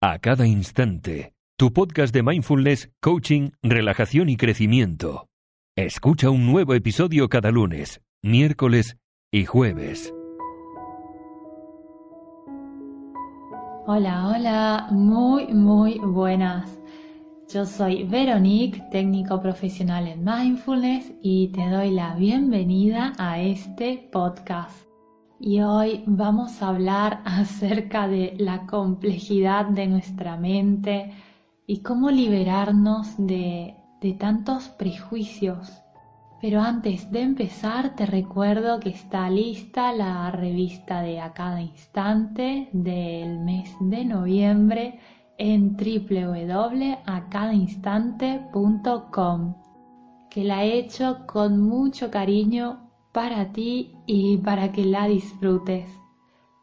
A cada instante, tu podcast de mindfulness, coaching, relajación y crecimiento. Escucha un nuevo episodio cada lunes, miércoles y jueves. Hola, hola, muy, muy buenas. Yo soy Veronique, técnico profesional en mindfulness y te doy la bienvenida a este podcast y hoy vamos a hablar acerca de la complejidad de nuestra mente y cómo liberarnos de, tantos prejuicios. Pero antes de empezar te recuerdo que está lista la revista de A Cada Instante del mes de noviembre en www.acadainstante.com que la he hecho con mucho cariño para ti y para que la disfrutes.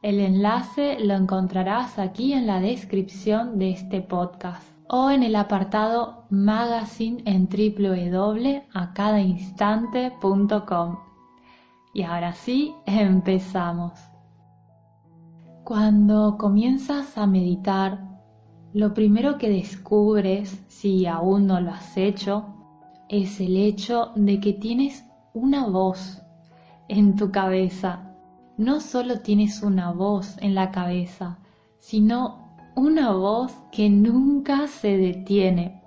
El enlace lo encontrarás aquí en la descripción de este podcast o en el apartado magazine en www.acadainstante.com. Y ahora sí, empezamos. Cuando comienzas a meditar, lo primero que descubres, si aún no lo has hecho, es el hecho de que tienes una voz en tu cabeza. No solo tienes una voz en la cabeza, sino una voz que nunca se detiene,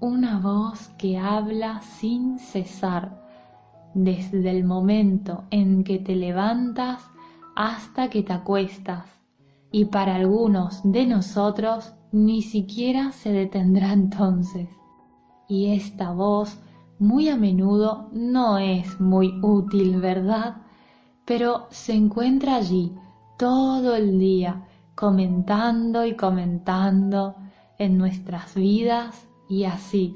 una voz que habla sin cesar, desde el momento en que te levantas hasta que te acuestas, y para algunos de nosotros ni siquiera se detendrá entonces. Y esta voz muy a menudo no es muy útil, ¿verdad? Pero se encuentra allí todo el día, comentando y comentando en nuestras vidas y así,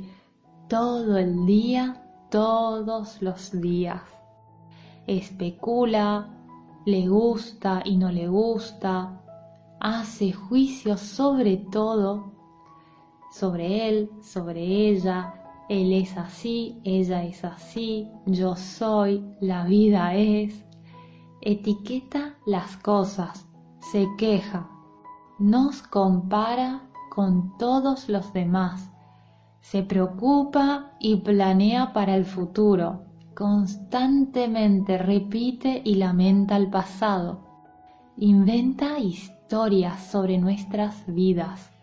todo el día, todos los días. Especula, le gusta y no le gusta, hace juicios sobre todo, sobre él, sobre ella, él es así, ella es así, yo soy, la vida es. Etiqueta las cosas, se queja, nos compara con todos los demás, se preocupa y planea para el futuro, constantemente repite y lamenta el pasado, inventa historias sobre nuestras vidas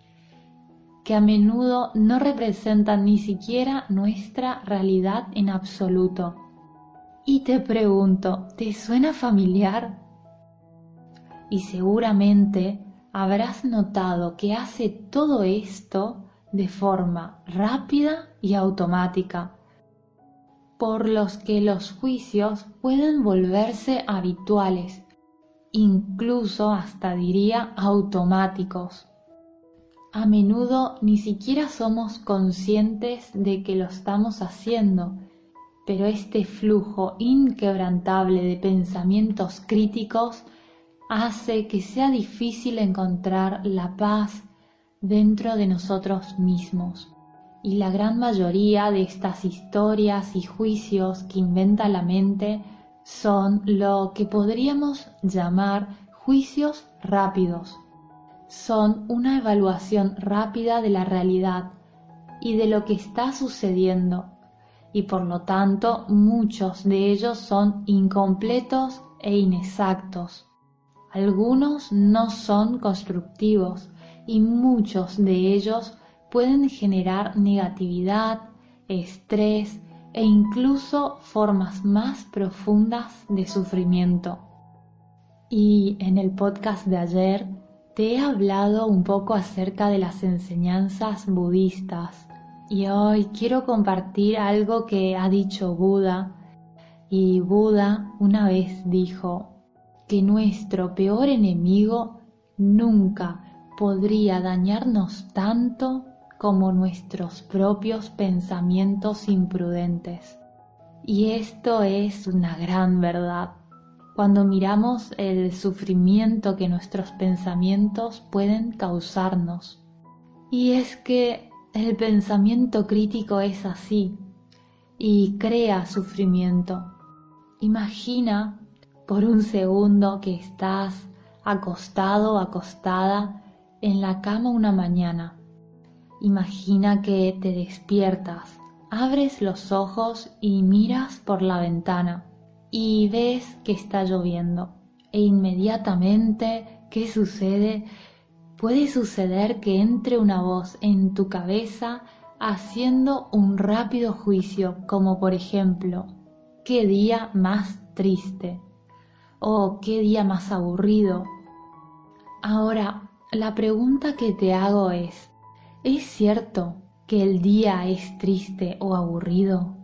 que a menudo no representan ni siquiera nuestra realidad en absoluto. Y te pregunto, ¿te suena familiar? Y seguramente habrás notado que hace todo esto de forma rápida y automática, por los que los juicios pueden volverse habituales, incluso hasta diría automáticos a menudo ni siquiera somos conscientes de que lo estamos haciendo, pero este flujo inquebrantable de pensamientos críticos hace que sea difícil encontrar la paz dentro de nosotros mismos. Y la gran mayoría de estas historias y juicios que inventa la mente son lo que podríamos llamar juicios rápidos son una evaluación rápida de la realidad y de lo que está sucediendo, y por lo tanto muchos de ellos son incompletos e inexactos. Algunos no son constructivos y muchos de ellos pueden generar negatividad, estrés e incluso formas más profundas de sufrimiento. Y en el podcast de ayer te he hablado un poco acerca de las enseñanzas budistas y hoy quiero compartir algo que ha dicho Buda y Buda una vez dijo que nuestro peor enemigo nunca podría dañarnos tanto como nuestros propios pensamientos imprudentes. Y esto es una gran verdad cuando miramos el sufrimiento que nuestros pensamientos pueden causarnos. Y es que el pensamiento crítico es así y crea sufrimiento. Imagina por un segundo que estás acostado acostada en la cama una mañana. Imagina que te despiertas, abres los ojos y miras por la ventana y ves que está lloviendo. E inmediatamente, ¿qué sucede? Puede suceder que entre una voz en tu cabeza haciendo un rápido juicio, como por ejemplo, ¿qué día más triste? ¿O qué día más aburrido? Ahora, la pregunta que te hago es, ¿es cierto que el día es triste o aburrido?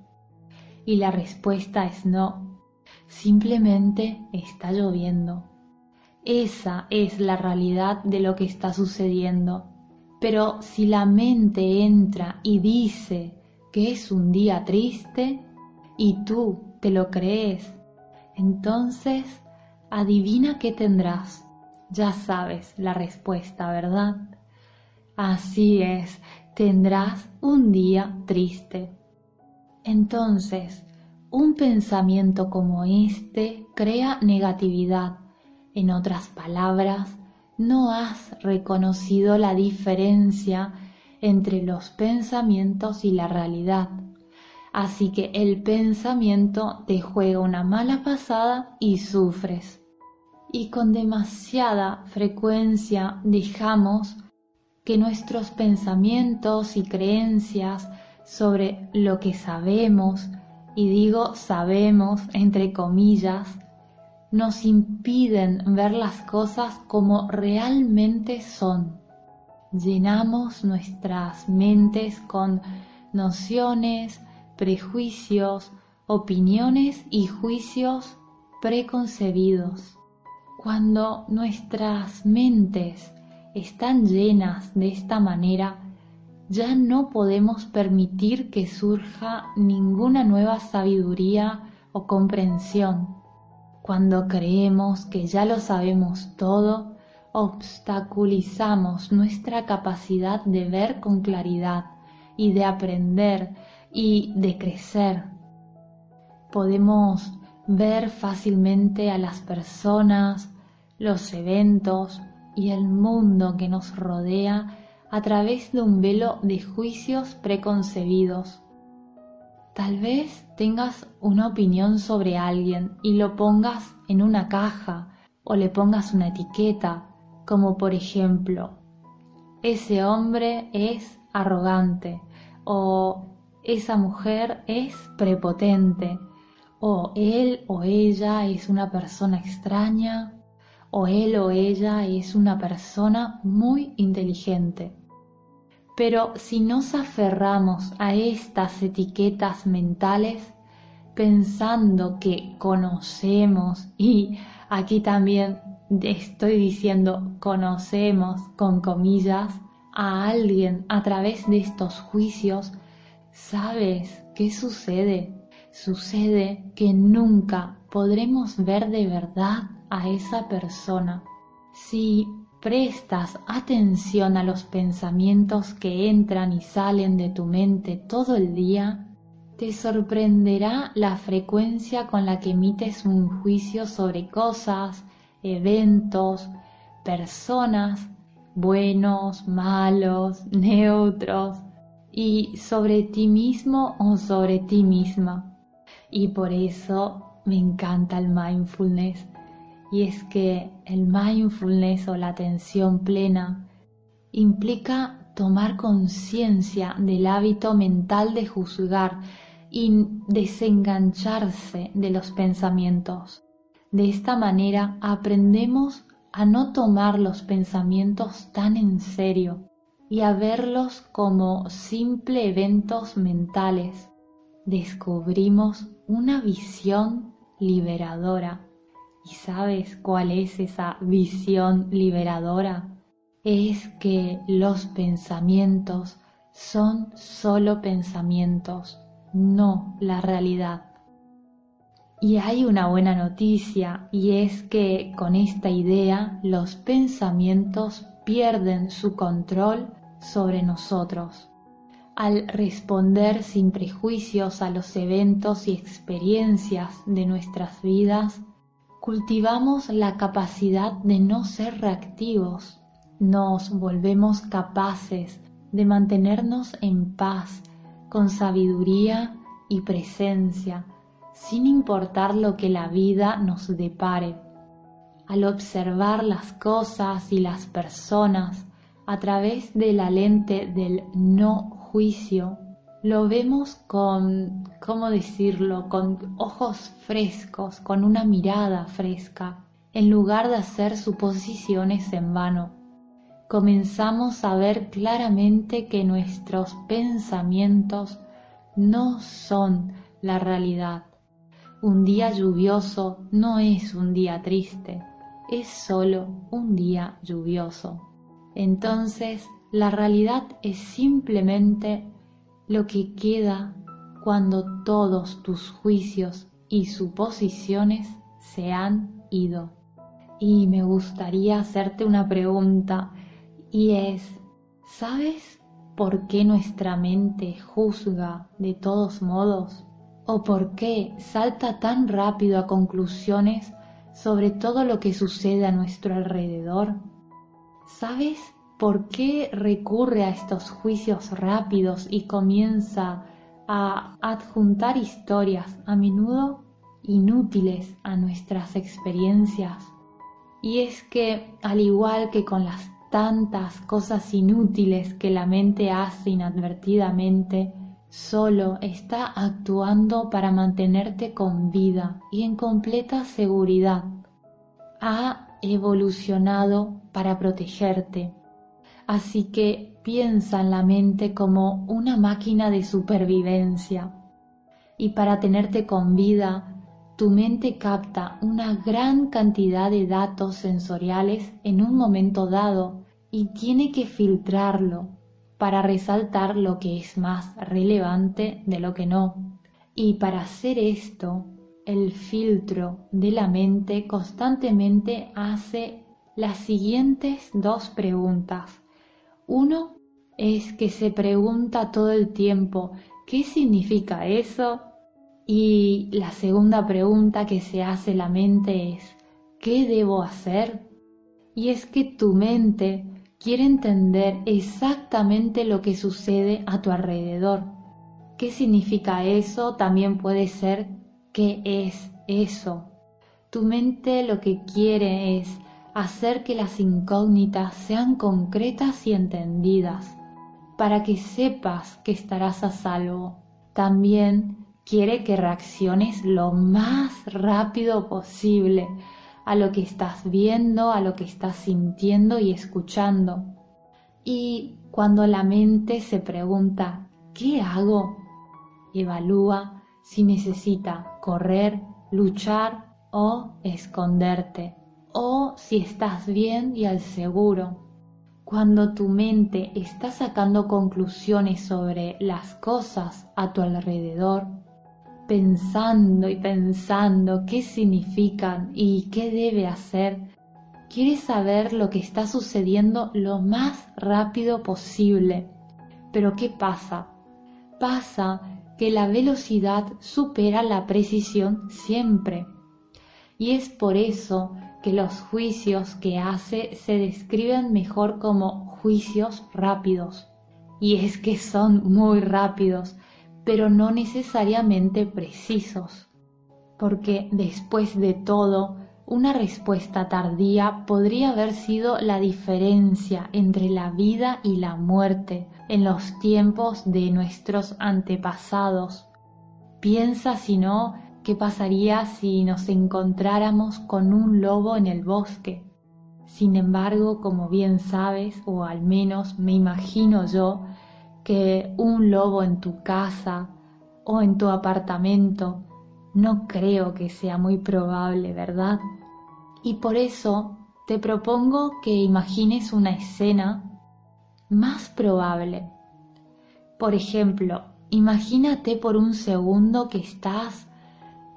Y la respuesta es no, simplemente está lloviendo. Esa es la realidad de lo que está sucediendo. Pero si la mente entra y dice que es un día triste y tú te lo crees, entonces adivina qué tendrás. Ya sabes la respuesta, ¿verdad? Así es, tendrás un día triste. Entonces, un pensamiento como este crea negatividad. En otras palabras, no has reconocido la diferencia entre los pensamientos y la realidad. Así que el pensamiento te juega una mala pasada y sufres. Y con demasiada frecuencia dejamos que nuestros pensamientos y creencias sobre lo que sabemos, y digo sabemos entre comillas, nos impiden ver las cosas como realmente son. Llenamos nuestras mentes con nociones, prejuicios, opiniones y juicios preconcebidos. Cuando nuestras mentes están llenas de esta manera, ya no podemos permitir que surja ninguna nueva sabiduría o comprensión cuando creemos que ya lo sabemos todo, obstaculizamos nuestra capacidad de ver con claridad y de aprender y de crecer. Podemos ver fácilmente a las personas, los eventos y el mundo que nos rodea a través de un velo de juicios preconcebidos Tal vez tengas una opinión sobre alguien y lo pongas en una caja o le pongas una etiqueta, como por ejemplo, ese hombre es arrogante o esa mujer es prepotente o él o ella es una persona extraña o él o ella es una persona muy inteligente. Pero si nos aferramos a estas etiquetas mentales, pensando que conocemos, y aquí también estoy diciendo conocemos con comillas, a alguien a través de estos juicios, ¿sabes qué sucede? Sucede que nunca podremos ver de verdad a esa persona. Si prestas atención a los pensamientos que entran y salen de tu mente todo el día, te sorprenderá la frecuencia con la que emites un juicio sobre cosas, eventos, personas, buenos, malos, neutros, y sobre ti mismo o sobre ti misma. Y por eso me encanta el mindfulness y es que el mindfulness o la atención plena implica tomar conciencia del hábito mental de juzgar y desengancharse de los pensamientos. De esta manera aprendemos a no tomar los pensamientos tan en serio y a verlos como simple eventos mentales. Descubrimos una visión liberadora ¿Y sabes cuál es esa visión liberadora? Es que los pensamientos son solo pensamientos, no la realidad. Y hay una buena noticia y es que con esta idea los pensamientos pierden su control sobre nosotros. Al responder sin prejuicios a los eventos y experiencias de nuestras vidas, cultivamos la capacidad de no ser reactivos nos volvemos capaces de mantenernos en paz, con sabiduría y presencia, sin importar lo que la vida nos depare. Al observar las cosas y las personas a través de la lente del no juicio, lo vemos con, ¿cómo decirlo?, con ojos frescos, con una mirada fresca, en lugar de hacer suposiciones en vano. Comenzamos a ver claramente que nuestros pensamientos no son la realidad. Un día lluvioso no es un día triste, es solo un día lluvioso. Entonces, la realidad es simplemente lo que queda cuando todos tus juicios y suposiciones se han ido. Y me gustaría hacerte una pregunta y es, ¿sabes por qué nuestra mente juzga de todos modos? ¿O por qué salta tan rápido a conclusiones sobre todo lo que sucede a nuestro alrededor? ¿Sabes por qué recurre a estos juicios rápidos y comienza a adjuntar historias a menudo inútiles a nuestras experiencias? Y es que, al igual que con las tantas cosas inútiles que la mente hace inadvertidamente, solo está actuando para mantenerte con vida y en completa seguridad. Ha evolucionado para protegerte. Así que piensa en la mente como una máquina de supervivencia. Y para tenerte con vida, tu mente capta una gran cantidad de datos sensoriales en un momento dado y tiene que filtrarlo para resaltar lo que es más relevante de lo que no. Y para hacer esto, el filtro de la mente constantemente hace las siguientes dos preguntas. Uno es que se pregunta todo el tiempo, ¿qué significa eso? Y la segunda pregunta que se hace la mente es, ¿qué debo hacer? Y es que tu mente quiere entender exactamente lo que sucede a tu alrededor. ¿Qué significa eso? También puede ser qué es eso. Tu mente lo que quiere es hacer que las incógnitas sean concretas y entendidas, para que sepas que estarás a salvo. También quiere que reacciones lo más rápido posible a lo que estás viendo, a lo que estás sintiendo y escuchando. Y cuando la mente se pregunta, ¿qué hago? Evalúa si necesita correr, luchar o esconderte, o si estás bien y al seguro. Cuando tu mente está sacando conclusiones sobre las cosas a tu alrededor, pensando y pensando qué significan y qué debe hacer, quiere saber lo que está sucediendo lo más rápido posible. Pero ¿qué pasa? Pasa que la velocidad supera la precisión siempre. Y es por eso que los juicios que hace se describen mejor como juicios rápidos. Y es que son muy rápidos, pero no necesariamente precisos, porque después de todo, una respuesta tardía podría haber sido la diferencia entre la vida y la muerte en los tiempos de nuestros antepasados. Piensa si no, qué pasaría si nos encontráramos con un lobo en el bosque. Sin embargo, como bien sabes, o al menos me imagino yo, que un lobo en tu casa o en tu apartamento no creo que sea muy probable, ¿verdad? Y por eso te propongo que imagines una escena más probable. Por ejemplo, imagínate por un segundo que estás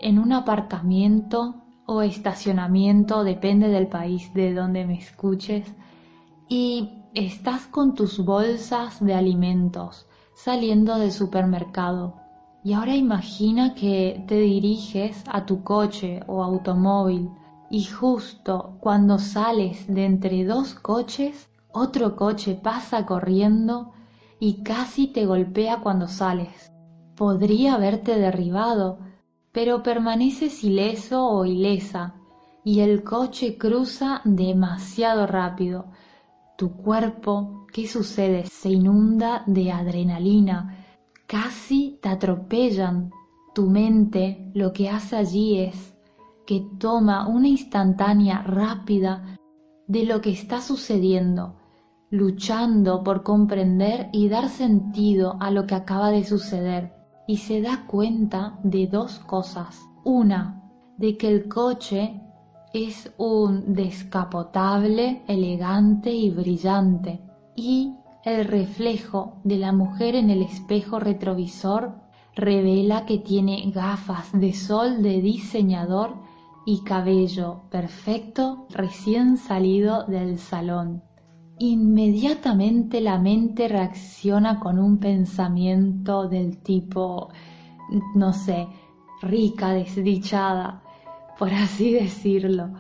en un aparcamiento o estacionamiento, depende del país de donde me escuches, y Estás con tus bolsas de alimentos saliendo del supermercado y ahora imagina que te diriges a tu coche o automóvil y justo cuando sales de entre dos coches, otro coche pasa corriendo y casi te golpea cuando sales. Podría haberte derribado, pero permaneces ileso o ilesa y el coche cruza demasiado rápido. Tu cuerpo, ¿qué sucede? Se inunda de adrenalina, casi te atropellan. Tu mente lo que hace allí es que toma una instantánea rápida de lo que está sucediendo, luchando por comprender y dar sentido a lo que acaba de suceder, y se da cuenta de dos cosas. Una, de que el coche es un descapotable, elegante y brillante, y el reflejo de la mujer en el espejo retrovisor revela que tiene gafas de sol de diseñador y cabello perfecto recién salido del salón. Inmediatamente la mente reacciona con un pensamiento del tipo, no sé, rica, desdichada, por así decirlo.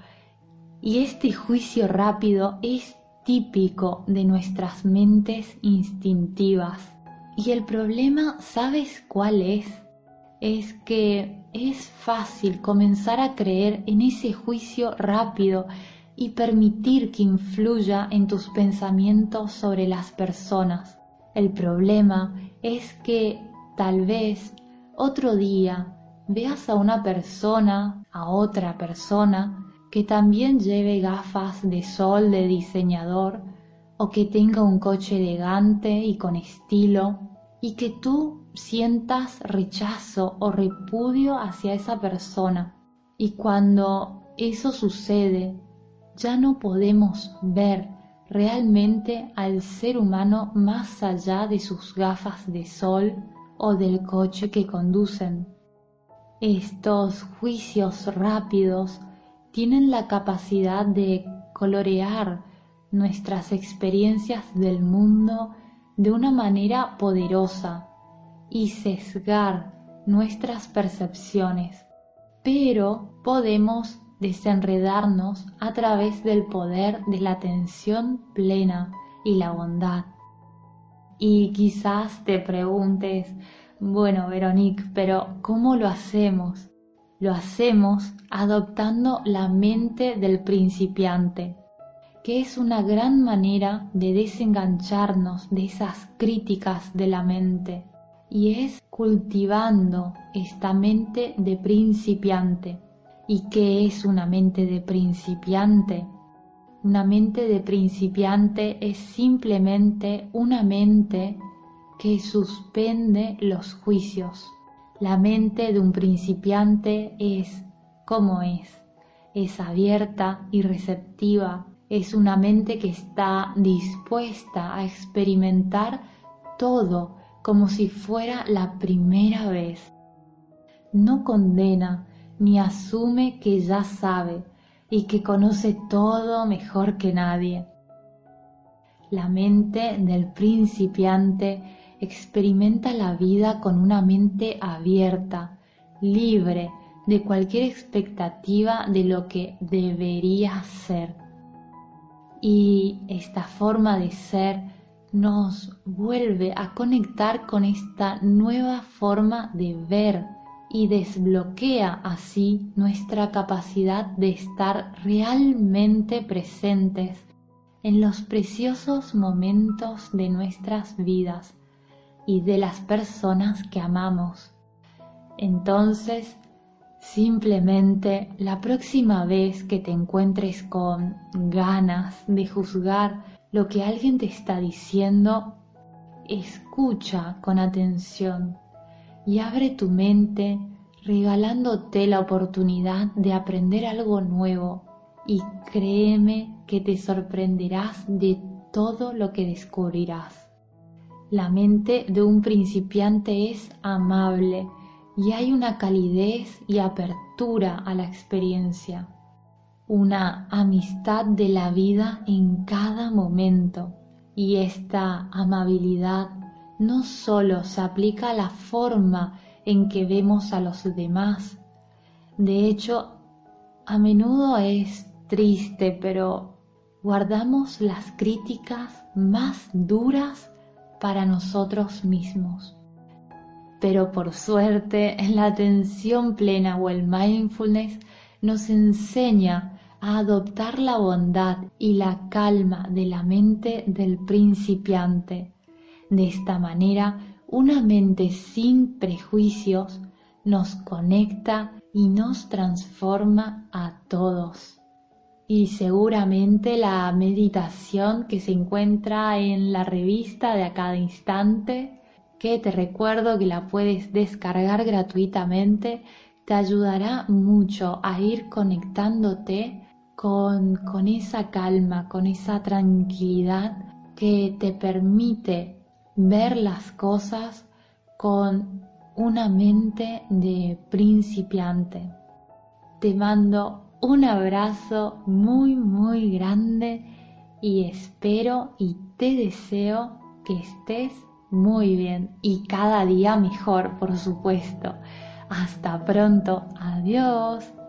Y este juicio rápido es típico de nuestras mentes instintivas. Y el problema, ¿sabes cuál es? Es que es fácil comenzar a creer en ese juicio rápido y permitir que influya en tus pensamientos sobre las personas. El problema es que tal vez otro día veas a una persona, a otra persona, que también lleve gafas de sol de diseñador o que tenga un coche elegante y con estilo y que tú sientas rechazo o repudio hacia esa persona. Y cuando eso sucede, ya no podemos ver realmente al ser humano más allá de sus gafas de sol o del coche que conducen. Estos juicios rápidos tienen la capacidad de colorear nuestras experiencias del mundo de una manera poderosa y sesgar nuestras percepciones, pero podemos desenredarnos a través del poder de la atención plena y la bondad. Y quizás te preguntes, bueno, Veronique, pero ¿cómo lo hacemos? Lo hacemos adoptando la mente del principiante, que es una gran manera de desengancharnos de esas críticas de la mente y es cultivando esta mente de principiante. ¿Y qué es una mente de principiante? Una mente de principiante es simplemente una mente que suspende los juicios. La mente de un principiante es como es, es abierta y receptiva, es una mente que está dispuesta a experimentar todo como si fuera la primera vez. No condena ni asume que ya sabe y que conoce todo mejor que nadie. La mente del principiante experimenta la vida con una mente abierta, libre de cualquier expectativa de lo que debería ser. Y esta forma de ser nos vuelve a conectar con esta nueva forma de ver y desbloquea así nuestra capacidad de estar realmente presentes en los preciosos momentos de nuestras vidas y de las personas que amamos. Entonces, simplemente la próxima vez que te encuentres con ganas de juzgar lo que alguien te está diciendo, escucha con atención y abre tu mente regalándote la oportunidad de aprender algo nuevo y créeme que te sorprenderás de todo lo que descubrirás. La mente de un principiante es amable y hay una calidez y apertura a la experiencia una amistad de la vida en cada momento y esta amabilidad no solo se aplica a la forma en que vemos a los demás, de hecho a menudo es triste, pero guardamos las críticas más duras para nosotros mismos. Pero por suerte, la atención plena o el mindfulness nos enseña a adoptar la bondad y la calma de la mente del principiante. De esta manera, una mente sin prejuicios nos conecta y nos transforma a todos. Y seguramente la meditación que se encuentra en la revista de a cada instante, que te recuerdo que la puedes descargar gratuitamente, te ayudará mucho a ir conectándote con, con esa calma, con esa tranquilidad que te permite ver las cosas con una mente de principiante. Te mando un abrazo muy muy grande y espero y te deseo que estés muy bien y cada día mejor, por supuesto. Hasta pronto, adiós.